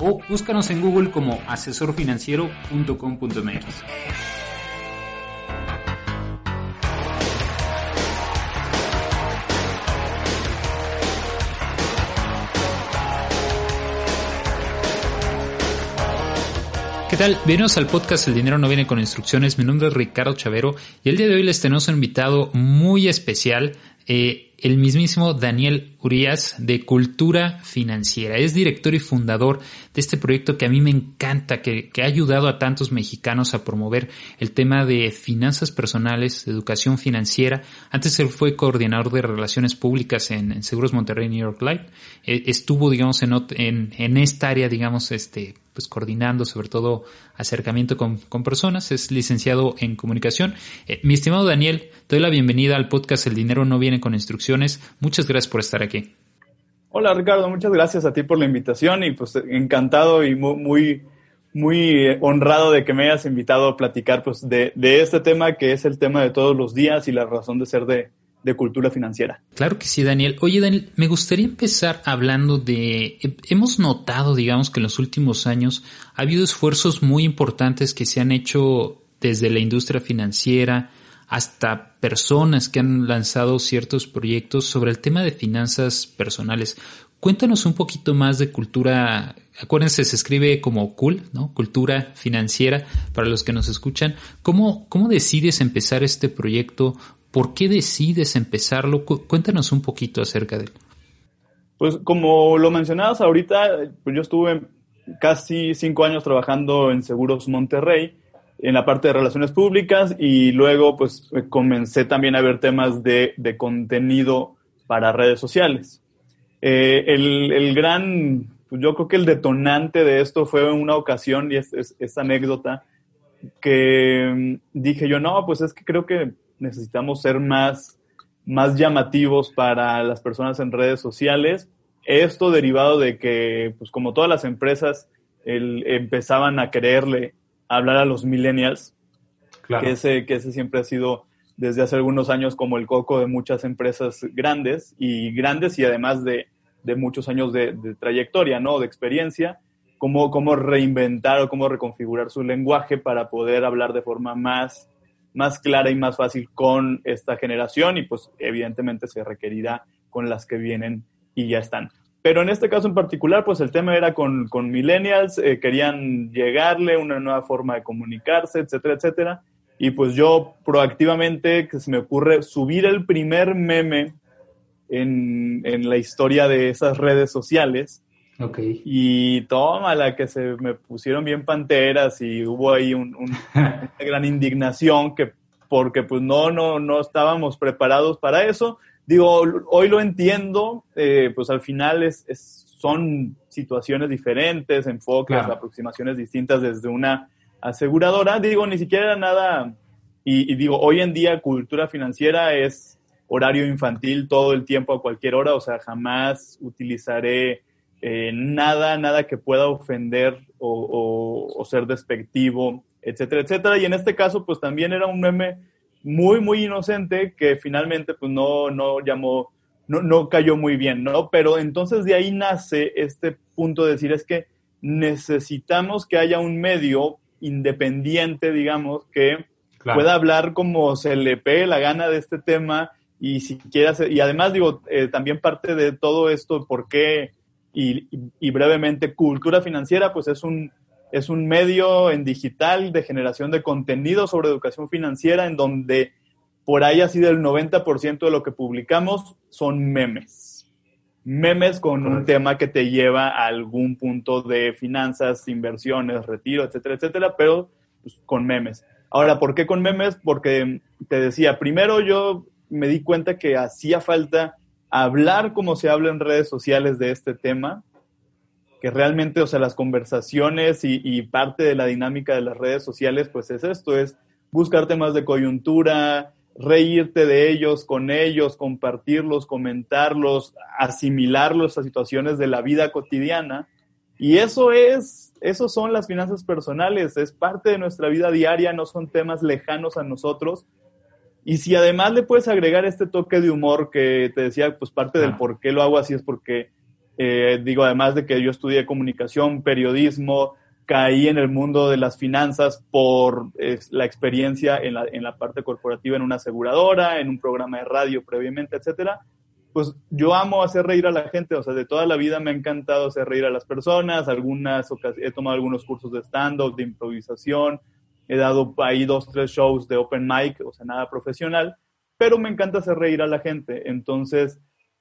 o búscanos en Google como asesorfinanciero.com.mx. ¿Qué tal? Bienvenidos al podcast El dinero no viene con instrucciones. Mi nombre es Ricardo Chavero y el día de hoy les tenemos un invitado muy especial. Eh, el mismísimo Daniel Urias de Cultura Financiera. Es director y fundador de este proyecto que a mí me encanta, que, ha ayudado a tantos mexicanos a promover el tema de finanzas personales, educación financiera. Antes él fue coordinador de relaciones públicas en, Seguros Monterrey New York Life. Eh, estuvo, digamos, en, en, esta área, digamos, este, pues coordinando sobre todo acercamiento con, personas, es licenciado en comunicación. Eh, mi estimado Daniel, doy la bienvenida al podcast El dinero no viene con instrucciones. Muchas gracias por estar aquí. Hola Ricardo, muchas gracias a ti por la invitación y pues encantado y muy, muy, honrado de que me hayas invitado a platicar pues de, de este tema que es el tema de todos los días y la razón de ser de, de cultura financiera. Claro que sí, Daniel. Oye, Daniel, me gustaría empezar hablando de, hemos notado, digamos, que en los últimos años ha habido esfuerzos muy importantes que se han hecho desde la industria financiera hasta personas que han lanzado ciertos proyectos sobre el tema de finanzas personales. Cuéntanos un poquito más de cultura, acuérdense, se escribe como cool, ¿no? Cultura financiera para los que nos escuchan. ¿Cómo, cómo decides empezar este proyecto? ¿Por qué decides empezarlo? Cuéntanos un poquito acerca de él. Pues como lo mencionabas ahorita, pues yo estuve casi cinco años trabajando en Seguros Monterrey, en la parte de relaciones públicas, y luego pues comencé también a ver temas de, contenido para redes sociales. Eh, el, gran, pues yo creo que el detonante de esto fue una ocasión, y es, anécdota, que mm, dije yo, no, pues es que creo que necesitamos ser más, más llamativos para las personas en redes sociales. Esto derivado de que, pues como todas las empresas, empezaban a quererle hablar a los millennials, que, ese, que ese siempre ha sido desde hace algunos años como el coco de muchas empresas grandes y grandes y además de, muchos años de, trayectoria, ¿no? De experiencia, cómo, cómo reinventar o cómo reconfigurar su lenguaje para poder hablar de forma más más clara y más fácil con esta generación y pues evidentemente se requerirá con las que vienen y ya están. Pero en este caso en particular, pues el tema era con, con millennials, eh, querían llegarle una nueva forma de comunicarse, etcétera, etcétera. Y pues yo proactivamente, que se me ocurre subir el primer meme en, en la historia de esas redes sociales, Okay. Y toma la que se me pusieron bien panteras y hubo ahí un, una gran indignación que porque pues no, no, no estábamos preparados para eso. Digo, hoy lo entiendo, eh, pues al final es, son situaciones diferentes, enfoques, aproximaciones distintas desde una aseguradora. Digo, ni siquiera era nada, y, y digo, hoy en día cultura financiera es horario infantil todo el tiempo a cualquier hora, o sea, jamás utilizaré eh, nada, nada que pueda ofender o, ser despectivo, etcétera, etcétera. Y en este caso, pues también era un meme muy, muy inocente que finalmente, pues no, no llamó, no, no cayó muy bien, ¿no? Pero entonces de ahí nace este punto de decir es que necesitamos que haya un medio independiente, digamos, que pueda hablar como se le pegue la gana de este tema y si quiere hacer, y además digo, eh, también parte de todo esto, ¿por qué y, brevemente, cultura financiera, pues es un, es un medio en digital de generación de contenido sobre educación financiera en donde por ahí así del 90% de lo que publicamos son memes. Memes con un tema que te lleva a algún punto de finanzas, inversiones, retiro, etcétera, etcétera, pero pues, con memes. Ahora, ¿por qué con memes? Porque te decía, primero yo me di cuenta que hacía falta hablar como se habla en redes sociales de este tema que realmente, o sea, las conversaciones y, y, parte de la dinámica de las redes sociales, pues es esto, es buscar temas de coyuntura, reírte de ellos, con ellos, compartirlos, comentarlos, asimilarlos a situaciones de la vida cotidiana. Y eso es, eso son las finanzas personales, es parte de nuestra vida diaria, no son temas lejanos a nosotros. Y si además le puedes agregar este toque de humor que te decía, pues parte del por qué lo hago así es porque eh, digo, además de que yo estudié comunicación, periodismo, caí en el mundo de las finanzas por la experiencia en la, en la, parte corporativa en una aseguradora, en un programa de radio previamente, etcétera. Pues yo amo hacer reír a la gente, o sea, de toda la vida me ha encantado hacer reír a las personas, algunas he tomado algunos cursos de stand-up, de improvisación, he dado ahí dos, tres shows de open mic, o sea, nada profesional, pero me encanta hacer reír a la gente. Entonces,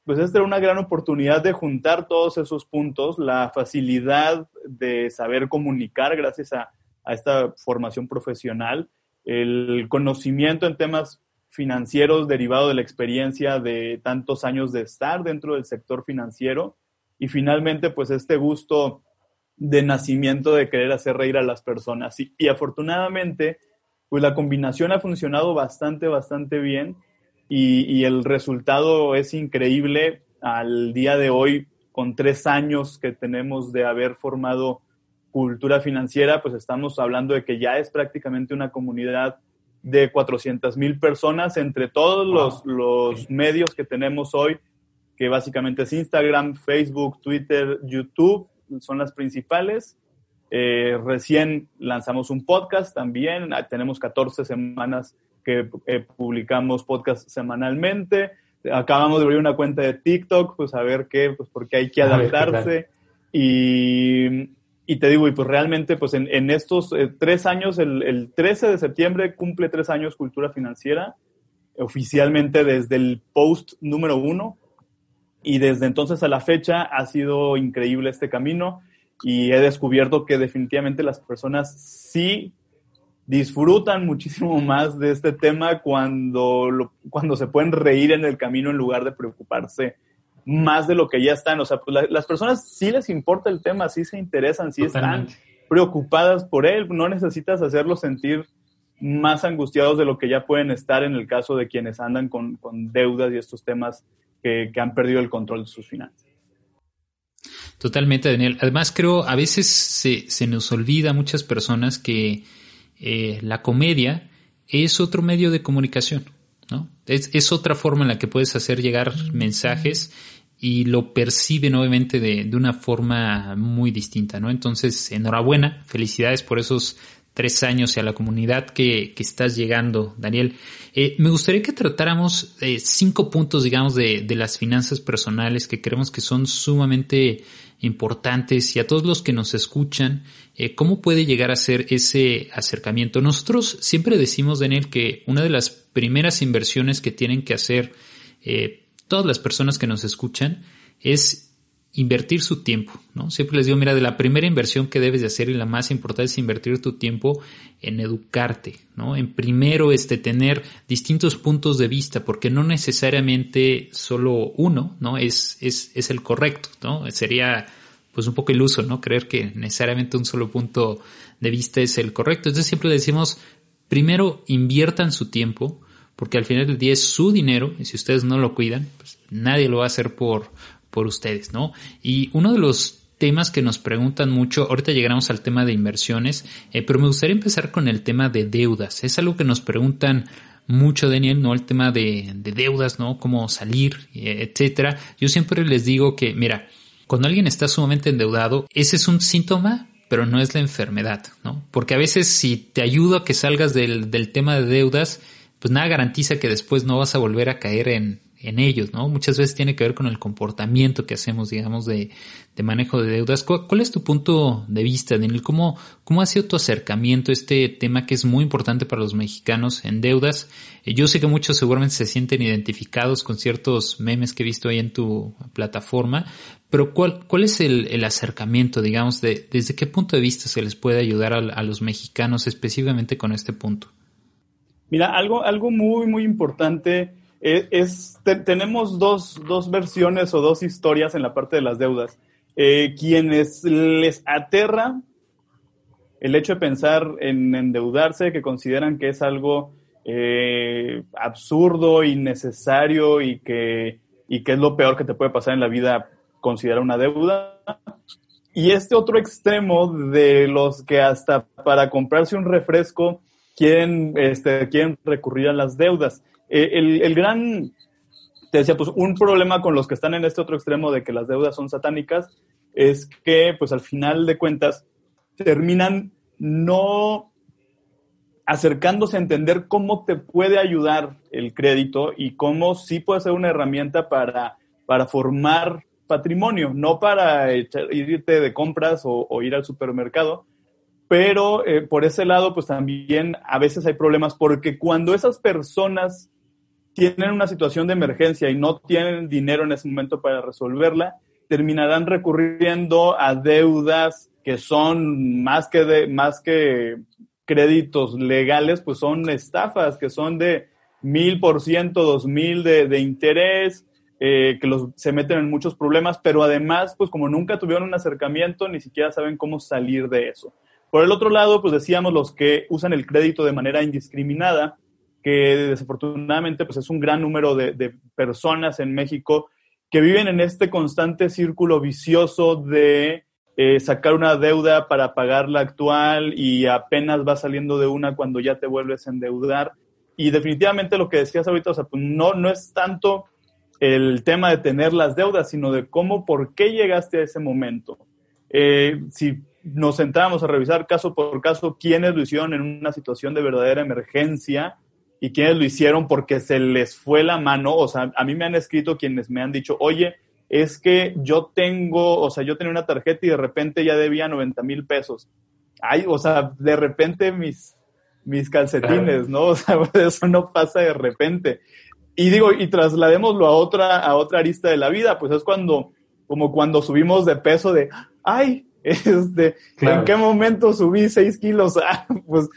pues esta era una gran oportunidad de juntar todos esos puntos, la facilidad de saber comunicar gracias a, esta formación profesional, el conocimiento en temas financieros derivado de la experiencia de tantos años de estar dentro del sector financiero y finalmente pues este gusto de nacimiento de querer hacer reír a las personas. Y, y afortunadamente pues la combinación ha funcionado bastante, bastante bien y, el resultado es increíble. Al día de hoy, con tres años que tenemos de haber formado cultura financiera, pues estamos hablando de que ya es prácticamente una comunidad de 400 mil personas entre todos los, los, medios que tenemos hoy, que básicamente es Instagram, Facebook, Twitter, YouTube, son las principales. Eh, recién lanzamos un podcast también, tenemos 14 semanas que eh, publicamos podcast semanalmente. Acabamos de abrir una cuenta de TikTok, pues a ver qué, pues porque hay que adaptarse. y, y, te digo, y pues realmente, pues en, en estos eh, tres años, el, el 13 de septiembre cumple tres años Cultura Financiera, oficialmente desde el post número uno. Y desde entonces a la fecha ha sido increíble este camino y he descubierto que definitivamente las personas sí disfrutan muchísimo más de este tema cuando, cuando se pueden reír en el camino en lugar de preocuparse más de lo que ya están. O sea, pues las personas sí les importa el tema, sí se interesan, sí están preocupadas por él. No necesitas hacerlos sentir más angustiados de lo que ya pueden estar en el caso de quienes andan con, con deudas y estos temas que, que han perdido el control de sus finanzas. Totalmente, Daniel. Además, creo, a veces se, se nos olvida a muchas personas que eh, la comedia es otro medio de comunicación, ¿no? Es, es, otra forma en la que puedes hacer llegar mensajes y lo perciben obviamente de, de, una forma muy distinta, ¿no? Entonces, enhorabuena, felicidades por esos tres años y a la comunidad que, que estás llegando, Daniel. Eh, me gustaría que tratáramos eh, cinco puntos, digamos, de, de, las finanzas personales que creemos que son sumamente importantes y a todos los que nos escuchan, eh, ¿cómo puede llegar a ser ese acercamiento? Nosotros siempre decimos, Daniel, que una de las primeras inversiones que tienen que hacer eh, todas las personas que nos escuchan es invertir su tiempo, ¿no? Siempre les digo, mira, de la primera inversión que debes de hacer y la más importante es invertir tu tiempo en educarte, ¿no? En primero, este, tener distintos puntos de vista, porque no necesariamente solo uno, ¿no? Es, es, es el correcto, ¿no? Sería, pues un poco iluso, ¿no? Creer que necesariamente un solo punto de vista es el correcto. Entonces siempre decimos, primero inviertan su tiempo, porque al final del día es su dinero, y si ustedes no lo cuidan, pues nadie lo va a hacer por, por ustedes, ¿no? Y uno de los temas que nos preguntan mucho, ahorita llegaremos al tema de inversiones, eh, pero me gustaría empezar con el tema de deudas. Es algo que nos preguntan mucho, Daniel, ¿no? El tema de, de deudas, ¿no? Cómo salir, etcétera. Yo siempre les digo que, mira, cuando alguien está sumamente endeudado, ese es un síntoma pero no es la enfermedad, ¿no? Porque a veces si te ayudo a que salgas del, del tema de deudas, pues nada garantiza que después no vas a volver a caer en, en ellos, ¿no? Muchas veces tiene que ver con el comportamiento que hacemos, digamos, de, de manejo de deudas. ¿Cuál, es tu punto de vista, Daniel? ¿Cómo, ¿Cómo ha sido tu acercamiento a este tema que es muy importante para los mexicanos en deudas? Eh, yo sé que muchos seguramente se sienten identificados con ciertos memes que he visto ahí en tu plataforma, pero ¿cuál, cuál es el, el acercamiento, digamos, de, desde qué punto de vista se les puede ayudar a, a los mexicanos específicamente con este punto? Mira, algo, algo muy, muy importante es, tenemos dos, dos, versiones o dos historias en la parte de las deudas. eh, quienes les aterra el hecho de pensar en endeudarse, que consideran que es algo eh, absurdo, innecesario y que, y que es lo peor que te puede pasar en la vida considerar una deuda. Y este otro extremo de los que hasta para comprarse un refresco quieren, este, quieren recurrir a las deudas. Eh, el, el, gran, te decía, pues un problema con los que están en este otro extremo de que las deudas son satánicas es que, pues al final de cuentas, terminan no acercándose a entender cómo te puede ayudar el crédito y cómo sí puede ser una herramienta para, para formar patrimonio, no para irte de compras o, ir al supermercado, pero eh, por ese lado, pues también a veces hay problemas porque cuando esas personas tienen una situación de emergencia y no tienen dinero en ese momento para resolverla, terminarán recurriendo a deudas que son más que, de, más que créditos legales, pues son estafas que son de mil por ciento, dos mil de, interés, eh, que los, se meten en muchos problemas, pero además, pues como nunca tuvieron un acercamiento, ni siquiera saben cómo salir de eso. Por el otro lado, pues decíamos los que usan el crédito de manera indiscriminada, que desafortunadamente pues es un gran número de, personas en México que viven en este constante círculo vicioso de eh, sacar una deuda para pagar la actual y apenas va saliendo de una cuando ya te vuelves a endeudar. Y definitivamente lo que decías ahorita, o sea, pues no, no es tanto el tema de tener las deudas, sino de cómo, por qué llegaste a ese momento. Eh, si nos sentamos a revisar caso por caso quiénes lo hicieron en una situación de verdadera emergencia, y quienes lo hicieron porque se les fue la mano. O sea, a mí me han escrito quienes me han dicho, oye, es que yo tengo, o sea, yo tenía una tarjeta y de repente ya debía 90 mil pesos. Ay, o sea, de repente mis, mis calcetines, ¿no? O sea, eso no pasa de repente. Y digo, y trasladémoslo a otra, a otra arista de la vida, pues es cuando, como cuando subimos de peso de, ay, este, ¿en qué momento subí seis kilos? Ah, pues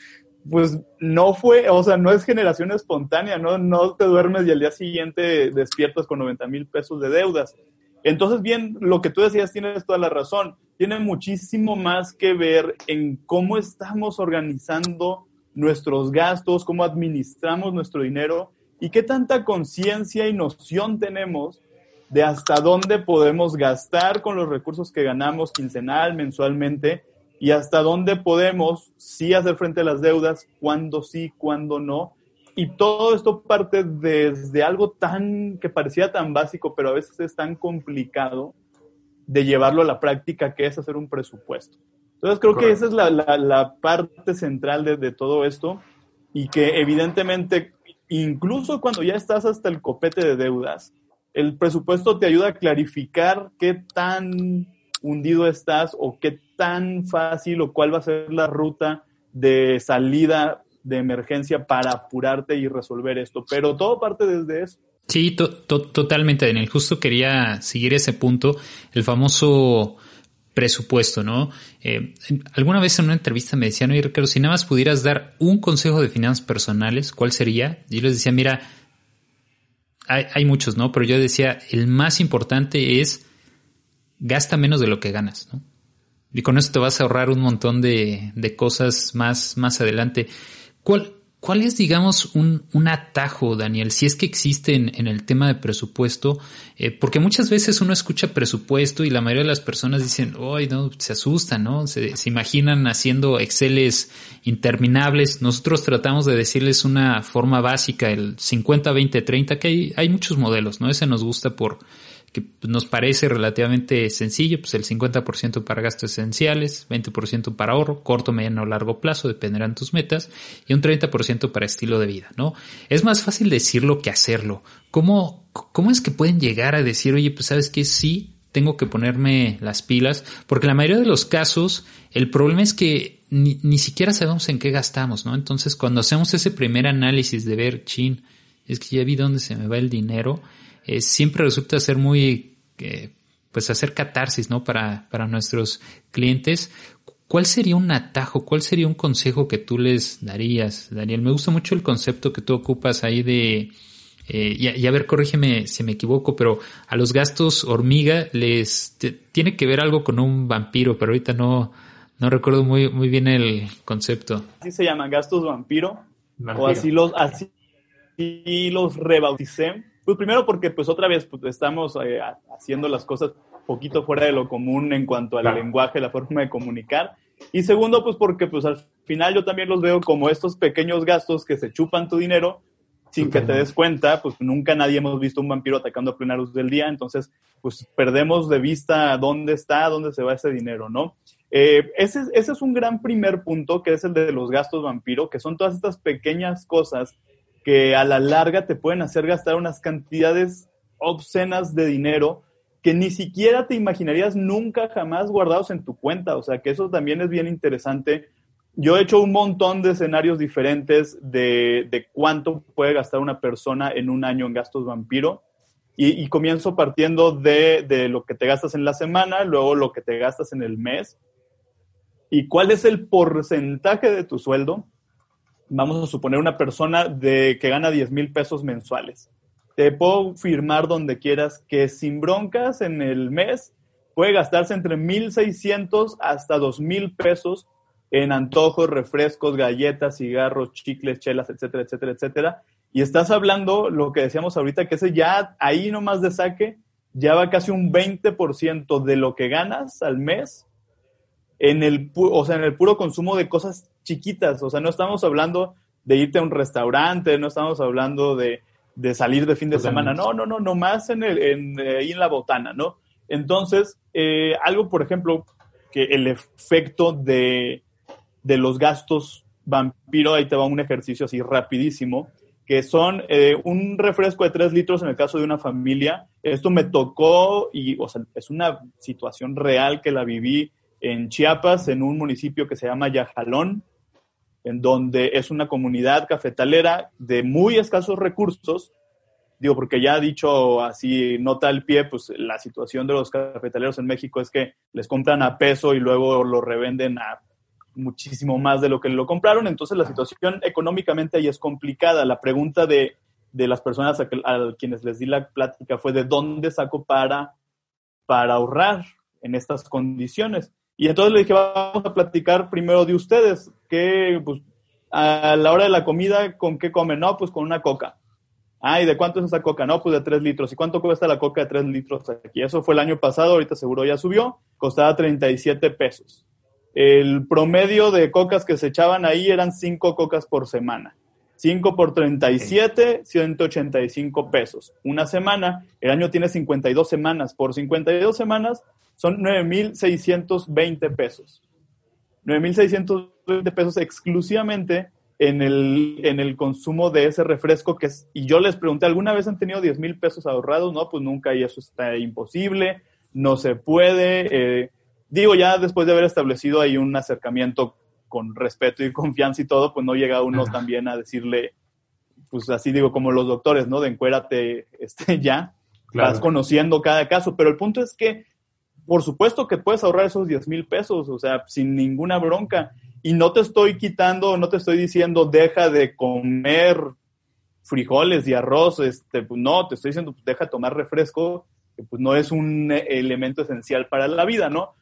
pues no fue, o sea, no es generación espontánea, no, no te duermes y al día siguiente despiertas con 90 mil pesos de deudas. Entonces, bien, lo que tú decías tienes toda la razón. Tiene muchísimo más que ver en cómo estamos organizando nuestros gastos, cómo administramos nuestro dinero y qué tanta conciencia y noción tenemos de hasta dónde podemos gastar con los recursos que ganamos quincenal, mensualmente y hasta dónde podemos sí hacer frente a las deudas, cuándo sí, cuándo no. Y todo esto parte desde algo tan que parecía tan básico, pero a veces es tan complicado de llevarlo a la práctica, que es hacer un presupuesto. Entonces creo que esa es la, la, parte central de, de todo esto y que evidentemente, incluso cuando ya estás hasta el copete de deudas, el presupuesto te ayuda a clarificar qué tan hundido estás o qué tan fácil o cuál va a ser la ruta de salida de emergencia para apurarte y resolver esto. Pero todo parte desde eso. Sí, totalmente, Daniel. Justo quería seguir ese punto, el famoso presupuesto, ¿no? Eh, alguna vez en una entrevista me decían, oye, Ricardo, si nada más pudieras dar un consejo de finanzas personales, ¿cuál sería? Yo les decía, mira, hay, hay muchos, ¿no? Pero yo decía, el más importante es gasta menos de lo que ganas, ¿no? Y con eso te vas a ahorrar un montón de, de cosas más, más adelante. ¿Cuál, ¿Cuál es, digamos, un, un, atajo, Daniel, si es que existe en, el tema de presupuesto? Eh, porque muchas veces uno escucha presupuesto y la mayoría de las personas dicen, ¡ay, no! Se asustan, ¿no? Se, se, imaginan haciendo Exceles interminables. Nosotros tratamos de decirles una forma básica, el 50, 20, 30, que hay, hay muchos modelos, ¿no? Ese nos gusta por, que nos parece relativamente sencillo, pues el 50% para gastos esenciales, 20% para ahorro, corto, mediano o largo plazo, dependerán tus metas, y un 30% para estilo de vida, ¿no? Es más fácil decirlo que hacerlo. ¿Cómo, cómo es que pueden llegar a decir, oye, pues sabes que sí, tengo que ponerme las pilas? Porque la mayoría de los casos, el problema es que ni, ni siquiera sabemos en qué gastamos, ¿no? Entonces, cuando hacemos ese primer análisis de ver, chin, es que ya vi dónde se me va el dinero, eh, siempre resulta ser muy, eh, pues hacer catarsis, ¿no? Para, para nuestros clientes. ¿Cuál sería un atajo? ¿Cuál sería un consejo que tú les darías, Daniel? Me gusta mucho el concepto que tú ocupas ahí de eh, y, a ver, corrígeme si me equivoco, pero a los gastos hormiga les tiene que ver algo con un vampiro, pero ahorita no, no recuerdo muy, muy bien el concepto. Así se llaman gastos vampiro, o así los, así los rebauticé. Pues primero porque pues otra vez pues, estamos eh, haciendo las cosas poquito fuera de lo común en cuanto al lenguaje, la forma de comunicar. Y segundo, pues porque pues al final yo también los veo como estos pequeños gastos que se chupan tu dinero sin que te des cuenta, pues nunca nadie hemos visto un vampiro atacando a plena luz del día, entonces pues perdemos de vista dónde está, dónde se va ese dinero, ¿no? Eh, ese, ese, es un gran primer punto, que es el de los gastos vampiro, que son todas estas pequeñas cosas que a la larga te pueden hacer gastar unas cantidades obscenas de dinero que ni siquiera te imaginarías nunca jamás guardados en tu cuenta. O sea, que eso también es bien interesante yo he hecho un montón de escenarios diferentes de, cuánto puede gastar una persona en un año en gastos vampiro. Y, comienzo partiendo de, de, lo que te gastas en la semana, luego lo que te gastas en el mes. ¿Y cuál es el porcentaje de tu sueldo? Vamos a suponer una persona de, que gana 10 mil pesos mensuales. Te puedo firmar donde quieras que sin broncas en el mes puede gastarse entre 1.600 hasta 2.000 pesos en antojos, refrescos, galletas, cigarros, chicles, chelas, etcétera, etcétera, etcétera. Y estás hablando lo que decíamos ahorita, que ese ya ahí nomás de saque, ya va casi un 20% de lo que ganas al mes en el, o sea, en el puro consumo de cosas chiquitas. O sea, no estamos hablando de irte a un restaurante, no estamos hablando de, salir de fin de semana. No, no, no, nomás en, el, en, eh, ahí en la botana, ¿no? Entonces, eh, algo, por ejemplo, que el efecto de, de los gastos vampiro, ahí te va un ejercicio así rapidísimo, que son eh, un refresco de 3 litros en el caso de una familia. Esto me tocó y, o sea, es una situación real que la viví en Chiapas, en un municipio que se llama Yajalón, en donde es una comunidad cafetalera de muy escasos recursos. Digo, porque ya dicho así, nota al pie, pues la situación de los cafetaleros en México es que les compran a peso y luego lo revenden a muchísimo más de lo que lo compraron, entonces la situación económicamente ahí es complicada. La pregunta de, las personas a, quienes les di la plática fue de dónde saco para, para ahorrar en estas condiciones. Y entonces le dije, vamos a platicar primero de ustedes, que pues, a la hora de la comida, ¿con qué comen? No, pues con una coca. Ah, ¿y de cuánto es esa coca? No, pues de tres litros. ¿Y cuánto cuesta la coca de tres litros aquí? Eso fue el año pasado, ahorita seguro ya subió, costaba 37 pesos. El promedio de cocas que se echaban ahí eran 5 cocas por semana. 5 por 37, 185 pesos. Una semana, el año tiene 52 semanas. Por 52 semanas son 9,620 pesos. 9,620 pesos exclusivamente en el, en el consumo de ese refresco que es, y yo les pregunté, ¿alguna vez han tenido 10 mil pesos ahorrados? No, pues nunca y eso está imposible, no se puede. Eh, digo, ya después de haber establecido ahí un acercamiento con respeto y confianza y todo, pues no llega uno también a decirle, pues así digo, como los doctores, ¿no? De encuérate este, ya, vas conociendo cada caso, pero el punto es que, por supuesto que puedes ahorrar esos 10 mil pesos, o sea, sin ninguna bronca. Y no te estoy quitando, no te estoy diciendo, deja de comer frijoles y arroz, este, pues no, te estoy diciendo, deja de tomar refresco, que pues no es un elemento esencial para la vida, ¿no?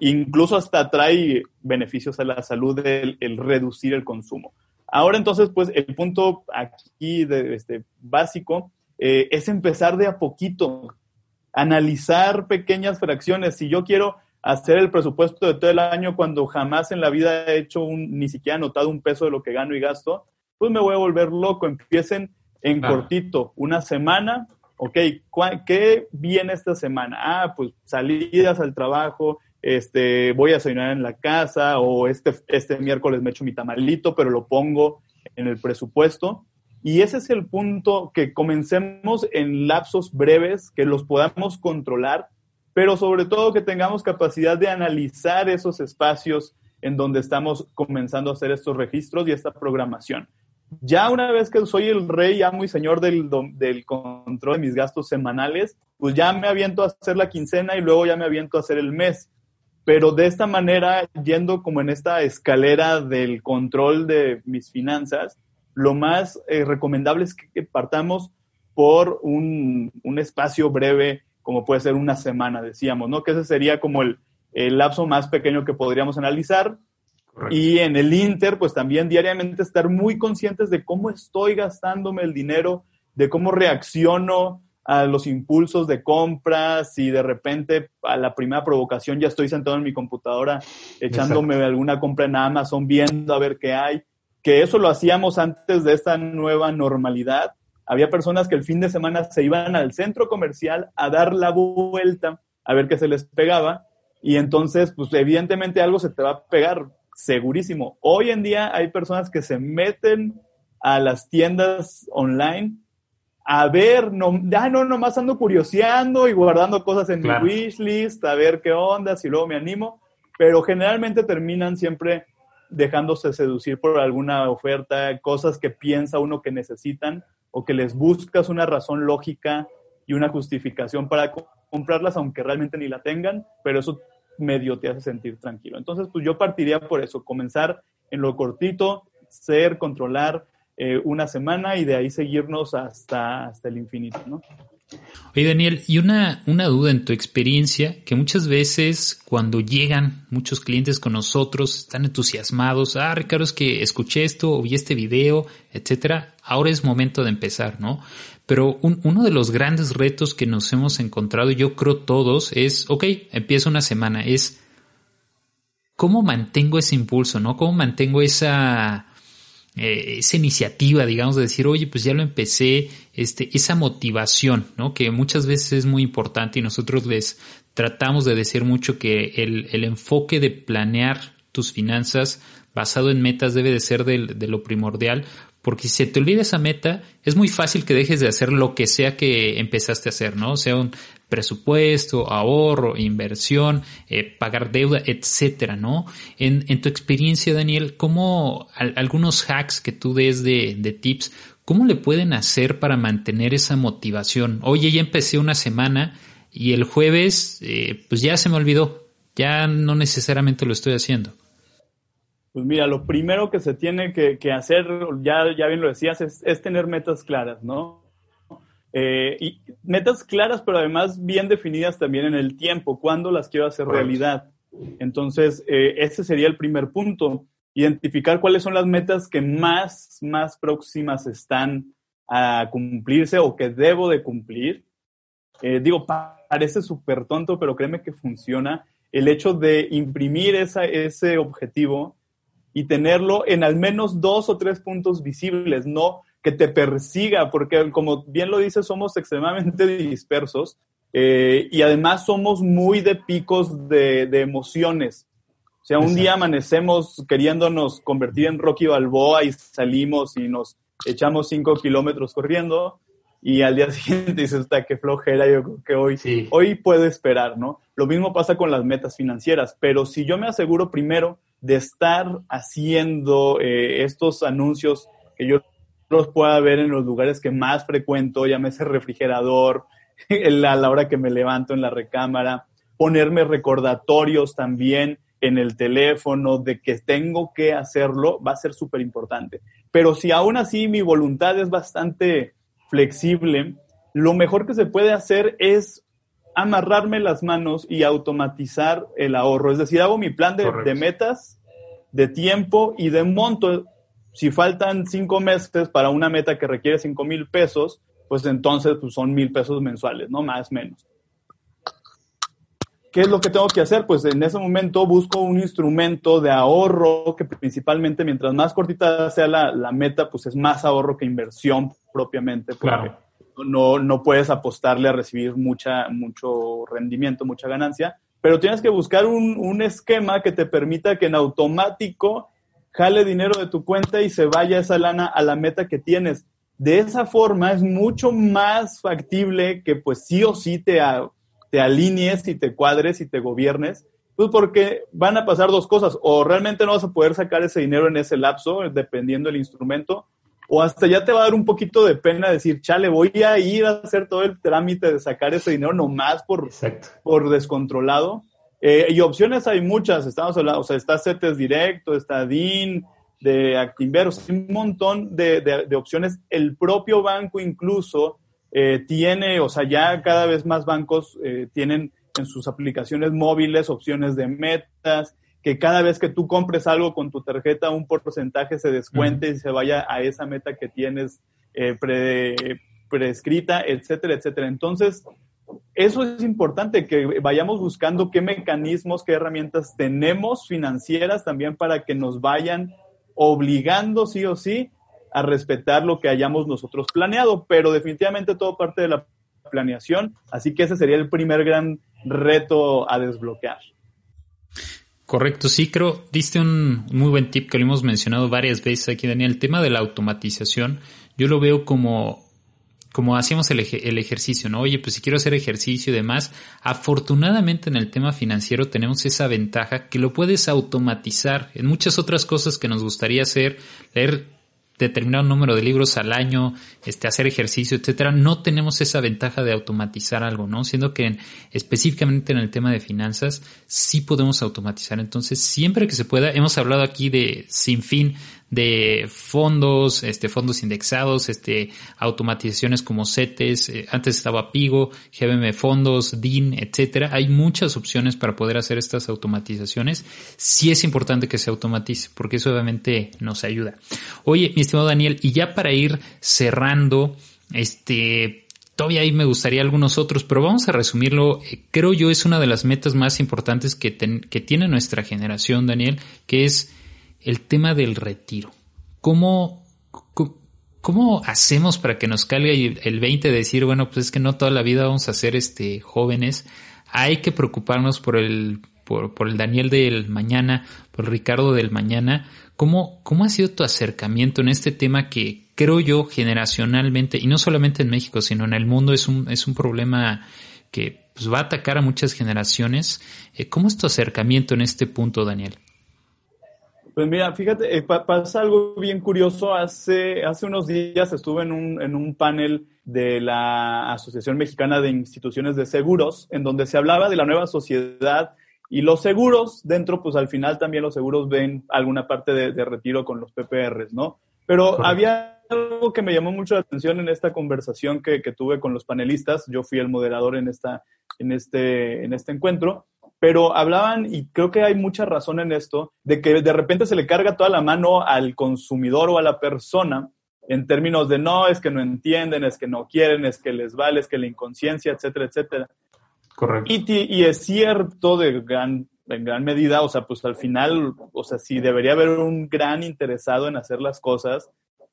incluso hasta trae beneficios a la salud el, reducir el consumo. Ahora entonces, pues el punto aquí de, este, básico eh, es empezar de a poquito, analizar pequeñas fracciones. Si yo quiero hacer el presupuesto de todo el año cuando jamás en la vida he hecho un, ni siquiera anotado un peso de lo que gano y gasto, pues me voy a volver loco. Empiecen en cortito, una semana, ok, ¿qué viene esta semana? Ah, pues salidas al trabajo, este, voy a desayunar en la casa o este, este miércoles me echo mi tamalito, pero lo pongo en el presupuesto. Y ese es el punto, que comencemos en lapsos breves, que los podamos controlar, pero sobre todo que tengamos capacidad de analizar esos espacios en donde estamos comenzando a hacer estos registros y esta programación. Ya una vez que soy el rey, amo y señor del, del control de mis gastos semanales, pues ya me aviento a hacer la quincena y luego ya me aviento a hacer el mes pero de esta manera, yendo como en esta escalera del control de mis finanzas, lo más eh, recomendable es que, partamos por un, un, espacio breve, como puede ser una semana, decíamos, ¿no? Que ese sería como el, el lapso más pequeño que podríamos analizar. Y en el Inter, pues también diariamente estar muy conscientes de cómo estoy gastándome el dinero, de cómo reacciono a los impulsos de compras y de repente a la primera provocación ya estoy sentado en mi computadora echándome alguna compra en Amazon, viendo a ver qué hay, que eso lo hacíamos antes de esta nueva normalidad. Había personas que el fin de semana se iban al centro comercial a dar la vuelta a ver qué se les pegaba y entonces pues evidentemente algo se te va a pegar segurísimo. Hoy en día hay personas que se meten a las tiendas online a ver, no, ya no, nomás ando curioseando y guardando cosas en mi wishlist, a ver qué onda, si luego me animo, pero generalmente terminan siempre dejándose seducir por alguna oferta, cosas que piensa uno que necesitan o que les buscas una razón lógica y una justificación para comprarlas, aunque realmente ni la tengan, pero eso medio te hace sentir tranquilo. Entonces, pues yo partiría por eso, comenzar en lo cortito, ser, controlar, eh, una semana y de ahí seguirnos hasta, hasta el infinito, ¿no? Oye, Daniel, y una, una duda en tu experiencia, que muchas veces cuando llegan muchos clientes con nosotros, están entusiasmados, ah, Ricardo, es que escuché esto o vi este video, etcétera, ahora es momento de empezar, ¿no? Pero uno de los grandes retos que nos hemos encontrado, yo creo todos, es, ok, empieza una semana, es cómo mantengo ese impulso, ¿no? ¿Cómo mantengo esa, eh, esa iniciativa, digamos, de decir, oye, pues ya lo empecé, este, esa motivación, ¿no? Que muchas veces es muy importante y nosotros les tratamos de decir mucho que el, el enfoque de planear tus finanzas basado en metas debe de ser de, de lo primordial, porque si se te olvida esa meta, es muy fácil que dejes de hacer lo que sea que empezaste a hacer, ¿no? Sea un presupuesto, ahorro, inversión, eh, pagar deuda, etcétera, ¿no? En, en, tu experiencia, Daniel, ¿cómo algunos hacks que tú des de, de tips, cómo le pueden hacer para mantener esa motivación? Oye, ya empecé una semana y el jueves, eh, pues ya se me olvidó, ya no necesariamente lo estoy haciendo. Pues mira, lo primero que se tiene que, hacer, ya, ya bien lo decías, es, tener metas claras, ¿no? Eh, y metas claras, pero además bien definidas también en el tiempo, cuándo las quiero hacer realidad. Entonces, eh, ese sería el primer punto, identificar cuáles son las metas que más, más próximas están a cumplirse o que debo de cumplir. Eh, digo, parece súper tonto, pero créeme que funciona. El hecho de imprimir esa, ese objetivo y tenerlo en al menos dos o tres puntos visibles, no que te persiga, porque como bien lo dice, somos extremadamente dispersos eh, y además somos muy de picos de, emociones. O sea, un día amanecemos queriéndonos convertir en Rocky Balboa y salimos y nos echamos cinco kilómetros corriendo y al día siguiente dices, está qué flojera, yo creo que hoy, hoy puedo esperar, ¿no? Lo mismo pasa con las metas financieras, pero si yo me aseguro primero de estar haciendo eh, estos anuncios que yo los pueda ver en los lugares que más frecuento, llámese refrigerador, a la hora que me levanto en la recámara, ponerme recordatorios también en el teléfono de que tengo que hacerlo, va a ser súper importante. Pero si aún así mi voluntad es bastante flexible, lo mejor que se puede hacer es amarrarme las manos y automatizar el ahorro. Es decir, hago mi plan de, metas, de tiempo y de monto. Si faltan cinco meses para una meta que requiere cinco mil pesos, pues entonces pues son mil pesos mensuales, ¿no? Más o menos. ¿Qué es lo que tengo que hacer? Pues en ese momento busco un instrumento de ahorro que principalmente mientras más cortita sea la, la meta, pues es más ahorro que inversión propiamente. Claro no, no puedes apostarle a recibir mucha, mucho rendimiento, mucha ganancia, pero tienes que buscar un, un esquema que te permita que en automático jale dinero de tu cuenta y se vaya esa lana a la meta que tienes. De esa forma es mucho más factible que pues sí o sí te, te alinees y te cuadres y te gobiernes, pues porque van a pasar dos cosas, o realmente no vas a poder sacar ese dinero en ese lapso, dependiendo del instrumento, o hasta ya te va a dar un poquito de pena decir, chale, voy a ir a hacer todo el trámite de sacar ese dinero nomás por, por descontrolado. Eh, y opciones hay muchas, estamos hablando, o sea, está CETES Directo, está DIN, de Actinver, o sea, un montón de, de, opciones. El propio banco incluso eh, tiene, o sea, ya cada vez más bancos eh, tienen en sus aplicaciones móviles opciones de metas, que cada vez que tú compres algo con tu tarjeta, un porcentaje se descuente y se vaya a esa meta que tienes eh, prescrita, etcétera, etcétera. Entonces, eso es importante, que vayamos buscando qué mecanismos, qué herramientas tenemos financieras también para que nos vayan obligando sí o sí a respetar lo que hayamos nosotros planeado, pero definitivamente todo parte de la planeación, así que ese sería el primer gran reto a desbloquear. Correcto, sí, creo, diste un muy buen tip que lo hemos mencionado varias veces aquí, Daniel. El tema de la automatización, yo lo veo como, como hacíamos el, el ejercicio, ¿no? Oye, pues si quiero hacer ejercicio y demás, afortunadamente en el tema financiero tenemos esa ventaja que lo puedes automatizar en muchas otras cosas que nos gustaría hacer, leer determinado número de libros al año, este, hacer ejercicio, etcétera, no tenemos esa ventaja de automatizar algo, ¿no? Siendo que específicamente en el tema de finanzas sí podemos automatizar. Entonces, siempre que se pueda, hemos hablado aquí de sin fin de fondos, este, fondos indexados, este, automatizaciones como CETES, eh, antes estaba Pigo, GBM Fondos, DIN, etcétera. Hay muchas opciones para poder hacer estas automatizaciones. Sí es importante que se automatice, porque eso obviamente nos ayuda. Oye, mi estimado Daniel, y ya para ir cerrando, este, Todavía ahí me gustaría algunos otros, pero vamos a resumirlo. Creo yo es una de las metas más importantes que, que tiene nuestra generación, Daniel, que es el tema del retiro. ¿Cómo, cómo hacemos para que nos caiga el 20 de decir, bueno, pues es que no toda la vida vamos a ser este, jóvenes? Hay que preocuparnos por el, por, por el Daniel del mañana, por el Ricardo del mañana. ¿Cómo, ¿Cómo ha sido tu acercamiento en este tema que creo yo generacionalmente, y no solamente en México, sino en el mundo, es un, es un problema que pues, va a atacar a muchas generaciones? Eh, ¿Cómo es tu acercamiento en este punto, Daniel? Pues mira, fíjate, eh, pasa algo bien curioso. Hace, hace unos días estuve en un, en un panel de la Asociación Mexicana de Instituciones de Seguros, en donde se hablaba de la nueva sociedad y los seguros. Dentro, pues al final también los seguros ven alguna parte de, retiro con los PPRs, ¿no? Pero había algo que me llamó mucho la atención en esta conversación que, que, tuve con los panelistas. Yo fui el moderador en, esta, en, este, en este encuentro pero hablaban, y creo que hay mucha razón en esto, de que de repente se le carga toda la mano al consumidor o a la persona en términos de no, es que no entienden, es que no quieren, es que les vale, es que la inconsciencia, etcétera, etcétera. Correcto. Y, y es cierto de gran, en gran medida, o sea, pues al final, o sea, si debería haber un gran interesado en hacer las cosas,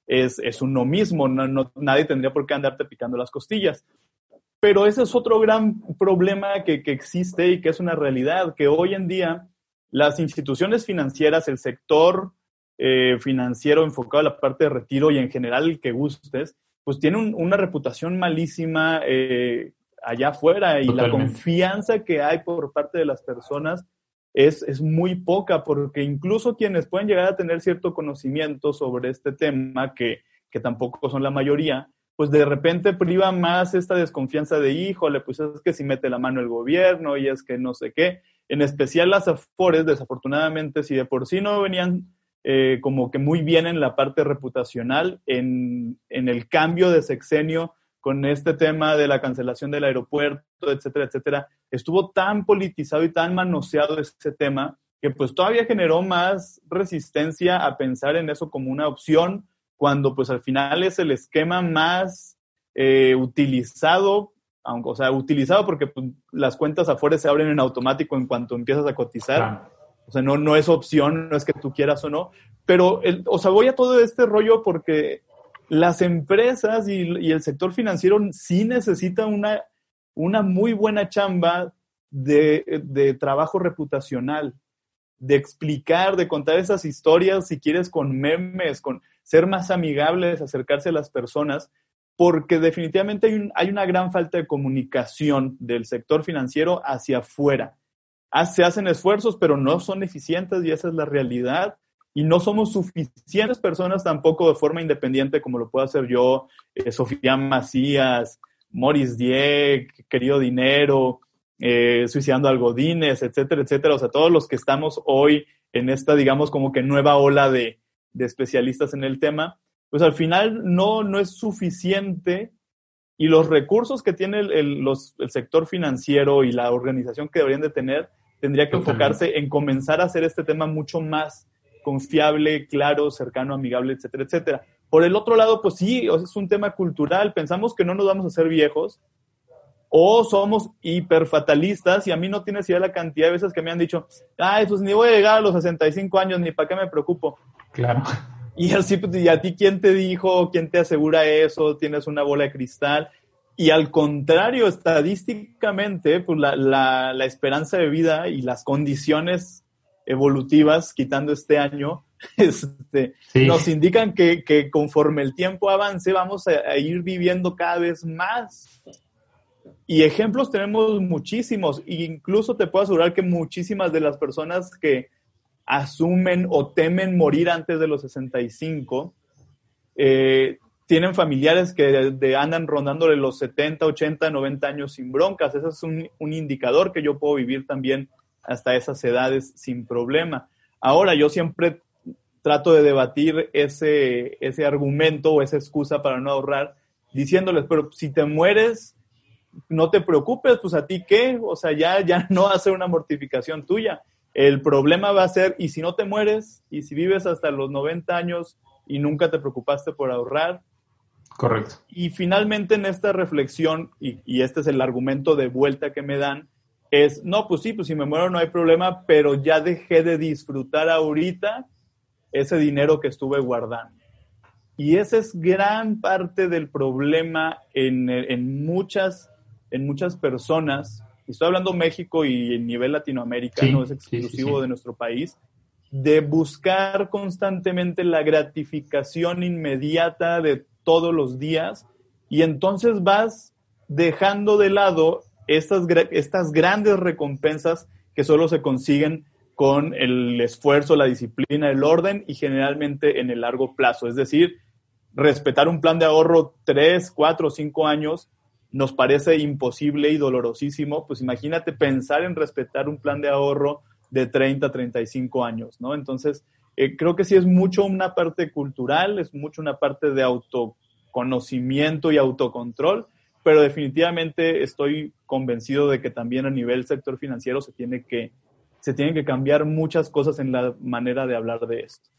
es, es uno mismo, no, no, nadie tendría por qué andarte picando las costillas. Pero ese es otro gran problema que, existe y que es una realidad, que hoy en día las instituciones financieras, el sector eh, financiero enfocado a la parte de retiro y en general el que gustes, pues tiene una reputación malísima eh, allá afuera y la confianza que hay por parte de las personas es, es, muy poca, porque incluso quienes pueden llegar a tener cierto conocimiento sobre este tema, que, que tampoco son la mayoría, pues de repente priva más esta desconfianza de, híjole, pues es que si mete la mano el gobierno y es que no sé qué. En especial las afores, desafortunadamente, si de por sí no venían eh, como que muy bien en la parte reputacional, en, en el cambio de sexenio con este tema de la cancelación del aeropuerto, etcétera, etcétera, estuvo tan politizado y tan manoseado ese tema que pues todavía generó más resistencia a pensar en eso como una opción cuando pues al final es el esquema más eh, utilizado, aunque, o sea, utilizado porque pues, las cuentas afuera se abren en automático en cuanto empiezas a cotizar. O sea, no, no es opción, no es que tú quieras o no. Pero, el, o sea, voy a todo este rollo porque las empresas y, y el sector financiero sí necesitan una, una muy buena chamba de, de trabajo reputacional, de explicar, de contar esas historias, si quieres, con memes, con ser más amigables, acercarse a las personas, porque definitivamente hay, hay una gran falta de comunicación del sector financiero hacia afuera. Se hacen esfuerzos, pero no son eficientes y esa es la realidad. Y no somos suficientes personas tampoco de forma independiente como lo puedo hacer yo, eh, Sofía Macías, Morris Dieck, Querido Dinero, eh, Suicidando Algodines, etcétera, etcétera. O sea, todos los que estamos hoy en esta, digamos, como que nueva ola de, de especialistas en el tema, pues al final no, no es suficiente y los recursos que tiene el, sector financiero y la organización que deberían de tener, tendría que enfocarse en comenzar a hacer este tema mucho más confiable, claro, cercano, amigable, etcétera, etcétera. Por el otro lado, pues sí, es un tema cultural. Pensamos que no nos vamos a hacer viejos o somos hiperfatalistas y a mí no tienes idea la cantidad de veces que me han dicho, ay, pues ni voy a llegar a los 65 años, ni para qué me preocupo. Claro. Y así, pues, ¿y a ti quién te dijo? ¿Quién te asegura eso? ¿Tienes una bola de cristal? Y al contrario, estadísticamente, pues la, la, la esperanza de vida y las condiciones evolutivas, quitando este año, este, nos indican que, que, conforme el tiempo avance vamos a, ir viviendo cada vez más. Y ejemplos tenemos muchísimos. E incluso te puedo asegurar que muchísimas de las personas que, asumen o temen morir antes de los 65, eh, tienen familiares que andan rondándole los 70, 80, 90 años sin broncas. Ese es un, un, indicador que yo puedo vivir también hasta esas edades sin problema. Ahora, yo siempre trato de debatir ese, ese argumento o esa excusa para no ahorrar, diciéndoles, pero si te mueres, no te preocupes, pues a ti qué, o sea, ya, ya no va a ser una mortificación tuya. El problema va a ser, y si no te mueres, y si vives hasta los 90 años y nunca te preocupaste por ahorrar. Correcto. Y finalmente en esta reflexión, y, este es el argumento de vuelta que me dan, es, no, pues sí, pues si me muero no hay problema, pero ya dejé de disfrutar ahorita ese dinero que estuve guardando. Y esa es gran parte del problema en, en muchas, en muchas personas estoy hablando México y el nivel Latinoamérica, no es exclusivo de nuestro país, de buscar constantemente la gratificación inmediata de todos los días y entonces vas dejando de lado estas, estas grandes recompensas que solo se consiguen con el esfuerzo, la disciplina, el orden y generalmente en el largo plazo. Es decir, respetar un plan de ahorro tres, cuatro, cinco años nos parece imposible y dolorosísimo, pues imagínate pensar en respetar un plan de ahorro de 30, 35 años, ¿no? Entonces, eh, creo que sí es mucho una parte cultural, es mucho una parte de autoconocimiento y autocontrol, pero definitivamente estoy convencido de que también a nivel sector financiero se tiene que, se tienen que cambiar muchas cosas en la manera de hablar de esto.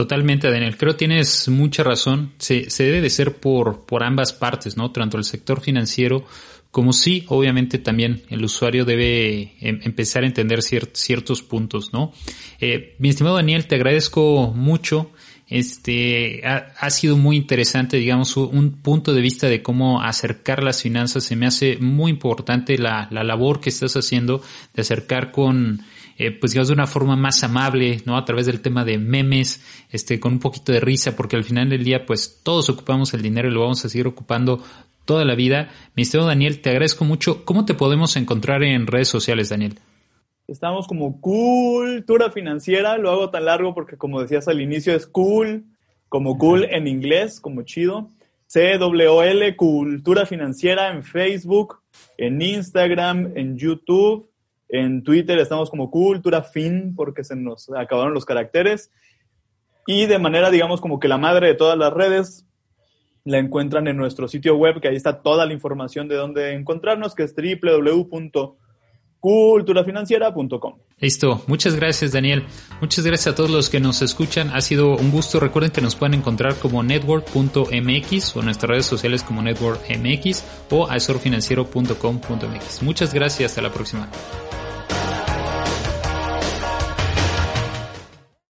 Totalmente, Daniel. Creo tienes mucha razón. Se, debe de ser por, por ambas partes, ¿no? Tanto el sector financiero como sí, obviamente también el usuario debe em, empezar a entender ciertos puntos, ¿no? Eh, mi estimado Daniel, te agradezco mucho. Este ha, sido muy interesante, digamos, un punto de vista de cómo acercar las finanzas. Se me hace muy importante la, la labor que estás haciendo de acercar con eh, pues digamos de una forma más amable, ¿no? A través del tema de memes, este, con un poquito de risa, porque al final del día, pues todos ocupamos el dinero y lo vamos a seguir ocupando toda la vida. Mister Daniel, te agradezco mucho. ¿Cómo te podemos encontrar en redes sociales, Daniel? Estamos como Cultura Financiera, lo hago tan largo porque como decías al inicio es cool, como cool en inglés, como chido. C-W-L, Cultura Financiera en Facebook, en Instagram, en YouTube en Twitter estamos como Cultura Fin porque se nos acabaron los caracteres. Y de manera, digamos, como que la madre de todas las redes la encuentran en nuestro sitio web, que ahí está toda la información de dónde encontrarnos, que es www.culturafinanciera.com. Listo, muchas gracias Daniel. Muchas gracias a todos los que nos escuchan. Ha sido un gusto. Recuerden que nos pueden encontrar como network.mx o nuestras redes sociales como networkmx o asorfinanciero.com.mx. Muchas gracias. Hasta la próxima.